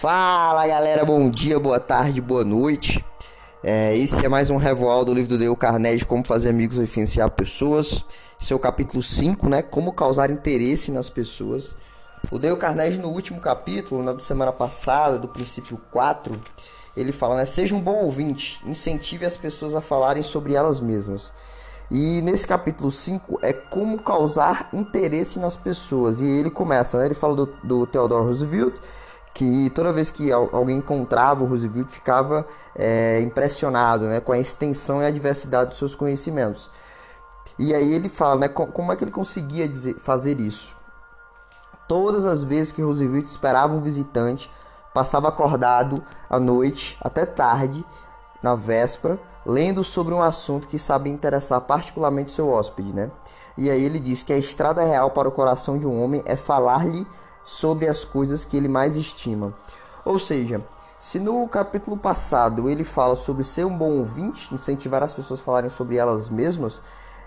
Fala galera, bom dia, boa tarde, boa noite. É, esse é mais um revoal do livro do Dale Carnegie, Como Fazer Amigos e Influenciar Pessoas. Esse é o capítulo 5, né? Como causar interesse nas pessoas. O Dale Carnegie, no último capítulo, na semana passada, do princípio 4, ele fala, né? Seja um bom ouvinte, incentive as pessoas a falarem sobre elas mesmas. E nesse capítulo 5 é como causar interesse nas pessoas. E ele começa, né? Ele fala do, do Theodore Roosevelt que toda vez que alguém encontrava o Roosevelt ficava é, impressionado né, com a extensão e a diversidade dos seus conhecimentos. E aí ele fala, né, como é que ele conseguia dizer, fazer isso? Todas as vezes que Roosevelt esperava um visitante, passava acordado à noite até tarde, na véspera, lendo sobre um assunto que sabia interessar particularmente seu hóspede, né? E aí ele diz que a estrada real para o coração de um homem é falar-lhe sobre as coisas que ele mais estima. Ou seja, se no capítulo passado ele fala sobre ser um bom ouvinte, incentivar as pessoas a falarem sobre elas mesmas,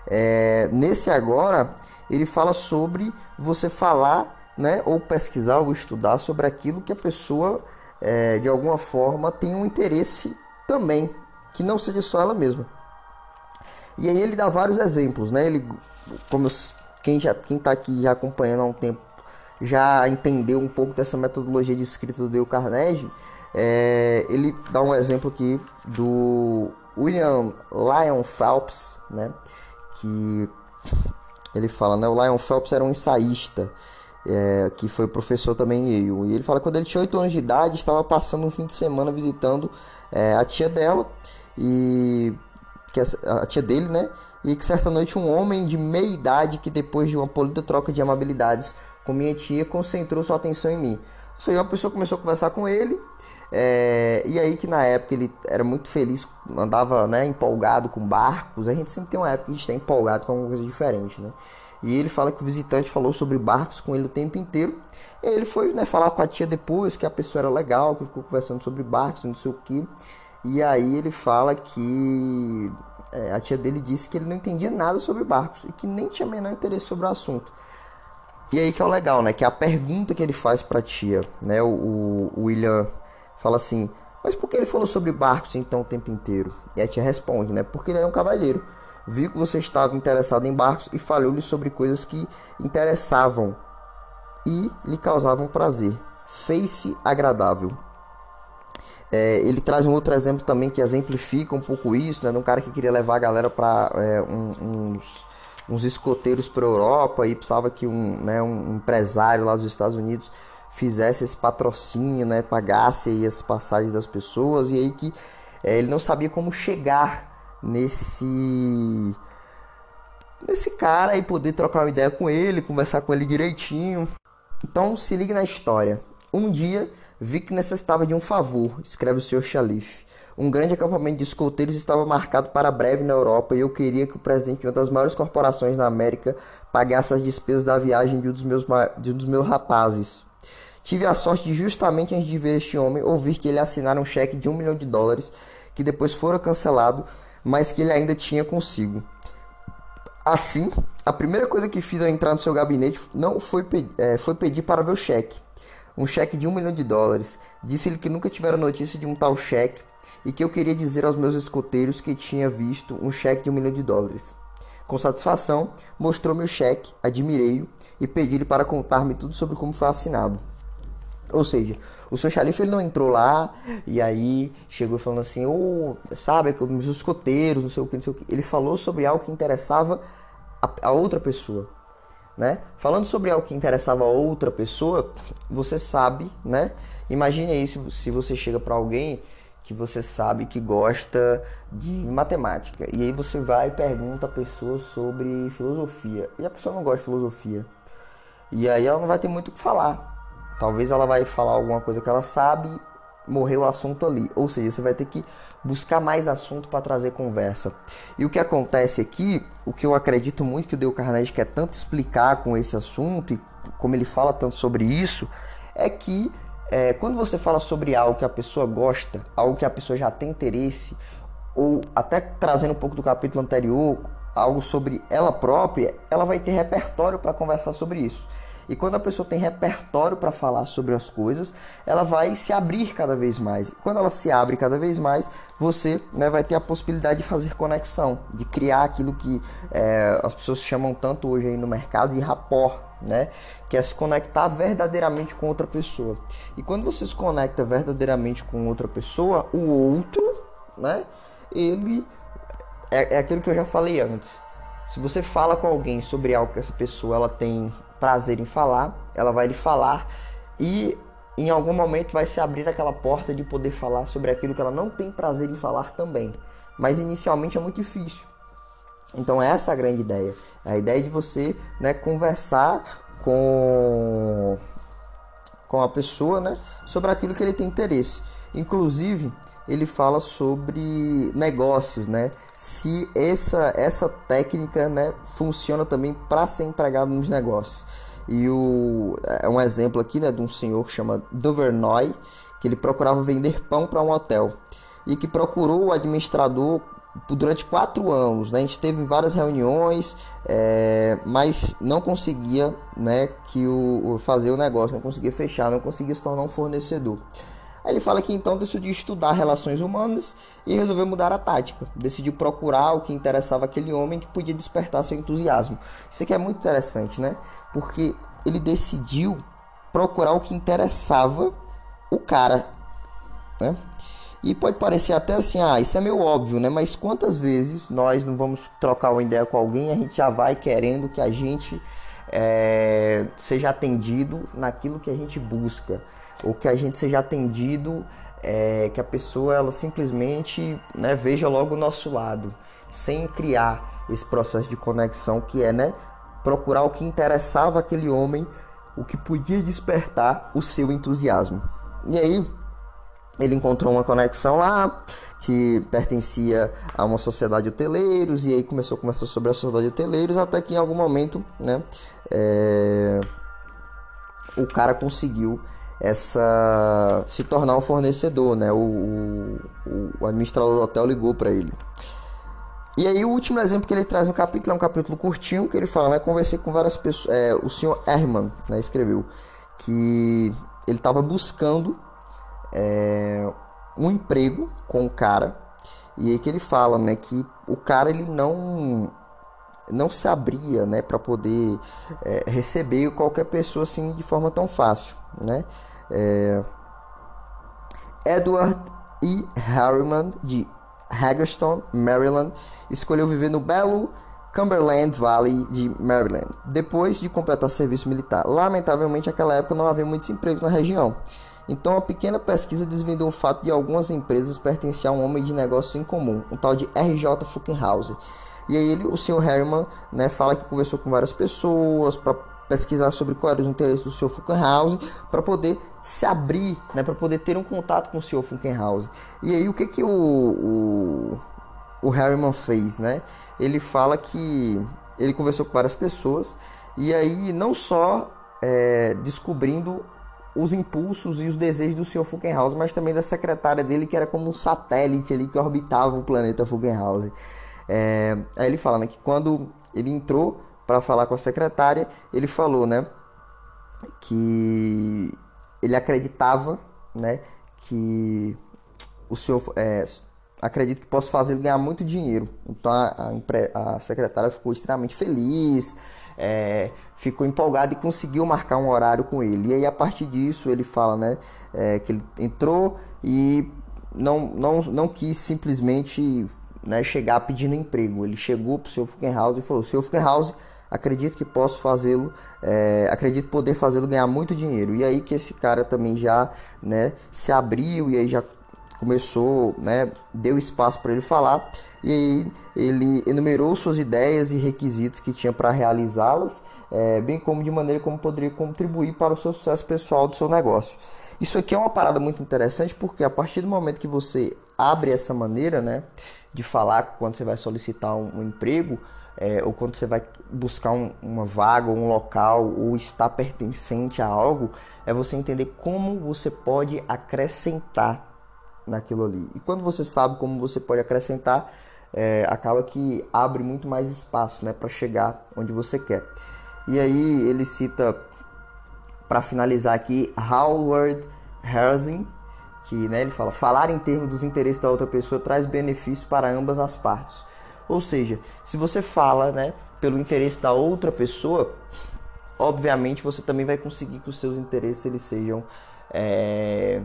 é, nesse agora ele fala sobre você falar, né, ou pesquisar ou estudar sobre aquilo que a pessoa é, de alguma forma tem um interesse também, que não seja só ela mesma. E aí ele dá vários exemplos, né? Ele, como quem já quem está aqui acompanhando há um tempo já entendeu um pouco dessa metodologia de escrita do Dale Carnegie, é, ele dá um exemplo aqui do William Lyon Phelps, né? Que ele fala, né? O Lyon Phelps era um ensaísta, é, que foi professor também em Yale. E ele fala que quando ele tinha 8 anos de idade, estava passando um fim de semana visitando é, a tia dela, e que é a tia dele, né? E que certa noite um homem de meia idade, que depois de uma polida troca de amabilidades com minha tia concentrou sua atenção em mim. Ou seja, uma pessoa começou a conversar com ele, é, e aí que na época ele era muito feliz, andava né, empolgado com barcos. A gente sempre tem uma época que a gente está empolgado com alguma coisa diferente, né? E ele fala que o visitante falou sobre barcos com ele o tempo inteiro. E ele foi né, falar com a tia depois que a pessoa era legal, que ficou conversando sobre barcos, não sei o que. E aí ele fala que é, a tia dele disse que ele não entendia nada sobre barcos e que nem tinha menor interesse sobre o assunto. E aí que é o legal, né? Que é a pergunta que ele faz pra tia, né? O, o William fala assim, mas por que ele falou sobre barcos então o tempo inteiro? E a tia responde, né? Porque ele é um cavalheiro. Viu que você estava interessado em barcos e falou-lhe sobre coisas que interessavam e lhe causavam prazer. Fez-se agradável. É, ele traz um outro exemplo também que exemplifica um pouco isso, né? De um cara que queria levar a galera para é, um, uns uns escoteiros para a Europa e precisava que um, né, um empresário lá dos Estados Unidos fizesse esse patrocínio, né, pagasse aí as passagens das pessoas e aí que é, ele não sabia como chegar nesse nesse cara e poder trocar uma ideia com ele, conversar com ele direitinho. Então se ligue na história. Um dia vi que necessitava de um favor, escreve o Sr. Chalif. Um grande acampamento de escoteiros estava marcado para breve na Europa e eu queria que o presidente de uma das maiores corporações na América pagasse as despesas da viagem de um dos meus, de um dos meus rapazes. Tive a sorte de, justamente antes de ver este homem, ouvir que ele assinara um cheque de um milhão de dólares, que depois fora cancelado, mas que ele ainda tinha consigo. Assim, a primeira coisa que fiz ao entrar no seu gabinete não foi, é, foi pedir para ver o cheque. Um cheque de um milhão de dólares. Disse-lhe que nunca tivera notícia de um tal cheque e que eu queria dizer aos meus escoteiros que tinha visto um cheque de um milhão de dólares. Com satisfação, mostrou-me o cheque, admirei-o e pedi-lhe para contar-me tudo sobre como foi assinado. Ou seja, o seu xalife ele não entrou lá e aí chegou falando assim, oh, sabe, os escoteiros, não sei o que, não sei o que. Ele falou sobre algo que interessava a, a outra pessoa. Né? Falando sobre algo que interessava a outra pessoa, você sabe, né? Imagine aí se, se você chega para alguém que você sabe que gosta de matemática. E aí você vai e pergunta a pessoa sobre filosofia. E a pessoa não gosta de filosofia. E aí ela não vai ter muito o que falar. Talvez ela vai falar alguma coisa que ela sabe, morreu o assunto ali. Ou seja, você vai ter que buscar mais assunto para trazer conversa. E o que acontece aqui, o que eu acredito muito que o Dale Carnegie quer tanto explicar com esse assunto e como ele fala tanto sobre isso, é que é, quando você fala sobre algo que a pessoa gosta, algo que a pessoa já tem interesse, ou até trazendo um pouco do capítulo anterior, algo sobre ela própria, ela vai ter repertório para conversar sobre isso. E quando a pessoa tem repertório para falar sobre as coisas, ela vai se abrir cada vez mais. Quando ela se abre cada vez mais, você né, vai ter a possibilidade de fazer conexão, de criar aquilo que é, as pessoas chamam tanto hoje aí no mercado de rapport, né? Que é se conectar verdadeiramente com outra pessoa. E quando você se conecta verdadeiramente com outra pessoa, o outro, né? Ele é, é aquilo que eu já falei antes. Se você fala com alguém sobre algo que essa pessoa ela tem prazer em falar, ela vai lhe falar e em algum momento vai se abrir aquela porta de poder falar sobre aquilo que ela não tem prazer em falar também. Mas inicialmente é muito difícil. Então essa é a grande ideia. É a ideia de você né, conversar com, com a pessoa né, sobre aquilo que ele tem interesse. Inclusive, ele fala sobre negócios, né? Se essa, essa técnica né, funciona também para ser empregado nos negócios. E o, é um exemplo aqui né, de um senhor que chama Duvernoy, que ele procurava vender pão para um hotel e que procurou o administrador durante quatro anos. Né? A gente teve várias reuniões, é, mas não conseguia né, que o, fazer o negócio, não conseguia fechar, não conseguia se tornar um fornecedor. Aí ele fala que então decidiu estudar relações humanas e resolveu mudar a tática. Decidiu procurar o que interessava aquele homem que podia despertar seu entusiasmo. Isso aqui é muito interessante, né? Porque ele decidiu procurar o que interessava o cara, né? E pode parecer até assim, ah, isso é meio óbvio, né? Mas quantas vezes nós não vamos trocar uma ideia com alguém e a gente já vai querendo que a gente é, seja atendido naquilo que a gente busca? Ou que a gente seja atendido, é, que a pessoa ela simplesmente né, veja logo o nosso lado, sem criar esse processo de conexão que é né, procurar o que interessava aquele homem, o que podia despertar o seu entusiasmo. E aí ele encontrou uma conexão lá que pertencia a uma sociedade de hoteleiros e aí começou a conversar sobre a sociedade de hoteleiros até que em algum momento, né, é, o cara conseguiu essa se tornar um fornecedor, né? O, o, o administrador do hotel ligou para ele. E aí o último exemplo que ele traz no capítulo é um capítulo curtinho que ele fala, né? Conversei com várias pessoas, é, o senhor Herman, né? Escreveu que ele estava buscando é, um emprego com o cara e aí que ele fala, né? Que o cara ele não não se abria, né? Para poder é, receber qualquer pessoa assim de forma tão fácil, né? É, Edward E. Harriman, de Hagerstown, Maryland, escolheu viver no belo Cumberland Valley de Maryland, depois de completar serviço militar. Lamentavelmente, naquela época não havia muitos empregos na região. Então, a pequena pesquisa desvendou o fato de algumas empresas pertencer a um homem de negócios em comum, um tal de R.J. Fuckenhauser. E aí ele, o Sr. Harriman né, fala que conversou com várias pessoas para pesquisar sobre quais eram os interesses do Sr. Funkenhausen para poder se abrir, né, para poder ter um contato com o Sr. Funkenhausen. E aí o que que o, o, o Harriman fez, né? Ele fala que ele conversou com várias pessoas e aí não só é, descobrindo os impulsos e os desejos do Sr. Funkenhausen, mas também da secretária dele que era como um satélite ali que orbitava o planeta Funkenhausen. É, aí ele fala né, que quando ele entrou para falar com a secretária, ele falou, né, que ele acreditava, né, que o senhor é, acredito que posso fazer ele ganhar muito dinheiro. Então a, a, a secretária ficou extremamente feliz, é, ficou empolgada e conseguiu marcar um horário com ele. E aí a partir disso ele fala, né, é, que ele entrou e não, não, não quis simplesmente né, chegar pedindo emprego. Ele chegou para o seu Fuckenhaus e falou: Seu Fuckenhaus, acredito que posso fazê-lo, é, acredito poder fazê-lo ganhar muito dinheiro. E aí que esse cara também já né, se abriu e aí já começou, né, deu espaço para ele falar. E ele enumerou suas ideias e requisitos que tinha para realizá-las, é, bem como de maneira como poderia contribuir para o seu sucesso pessoal do seu negócio. Isso aqui é uma parada muito interessante porque a partir do momento que você abre essa maneira, né, de falar quando você vai solicitar um, um emprego é, ou quando você vai buscar um, uma vaga, um local ou está pertencente a algo, é você entender como você pode acrescentar naquilo ali. E quando você sabe como você pode acrescentar, é, acaba que abre muito mais espaço né, para chegar onde você quer. E aí ele cita para finalizar aqui, Howard Herzing, que né, ele fala: falar em termos dos interesses da outra pessoa traz benefício para ambas as partes. Ou seja, se você fala né, pelo interesse da outra pessoa, obviamente você também vai conseguir que os seus interesses eles sejam é,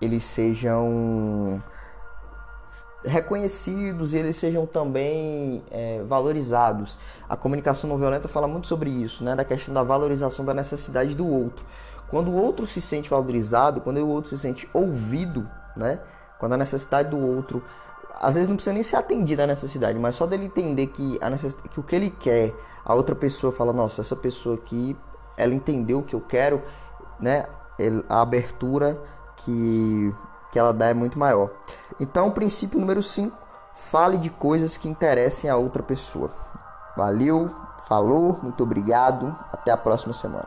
eles sejam reconhecidos e eles sejam também é, valorizados. A comunicação não violenta fala muito sobre isso, né, da questão da valorização da necessidade do outro. Quando o outro se sente valorizado, quando o outro se sente ouvido, né, quando a necessidade do outro, às vezes não precisa nem ser atendida a necessidade, mas só dele entender que, a que o que ele quer, a outra pessoa fala, nossa, essa pessoa aqui, ela entendeu o que eu quero, né, a abertura que que ela dá é muito maior. Então, princípio número 5, fale de coisas que interessem a outra pessoa. Valeu, falou, muito obrigado, até a próxima semana.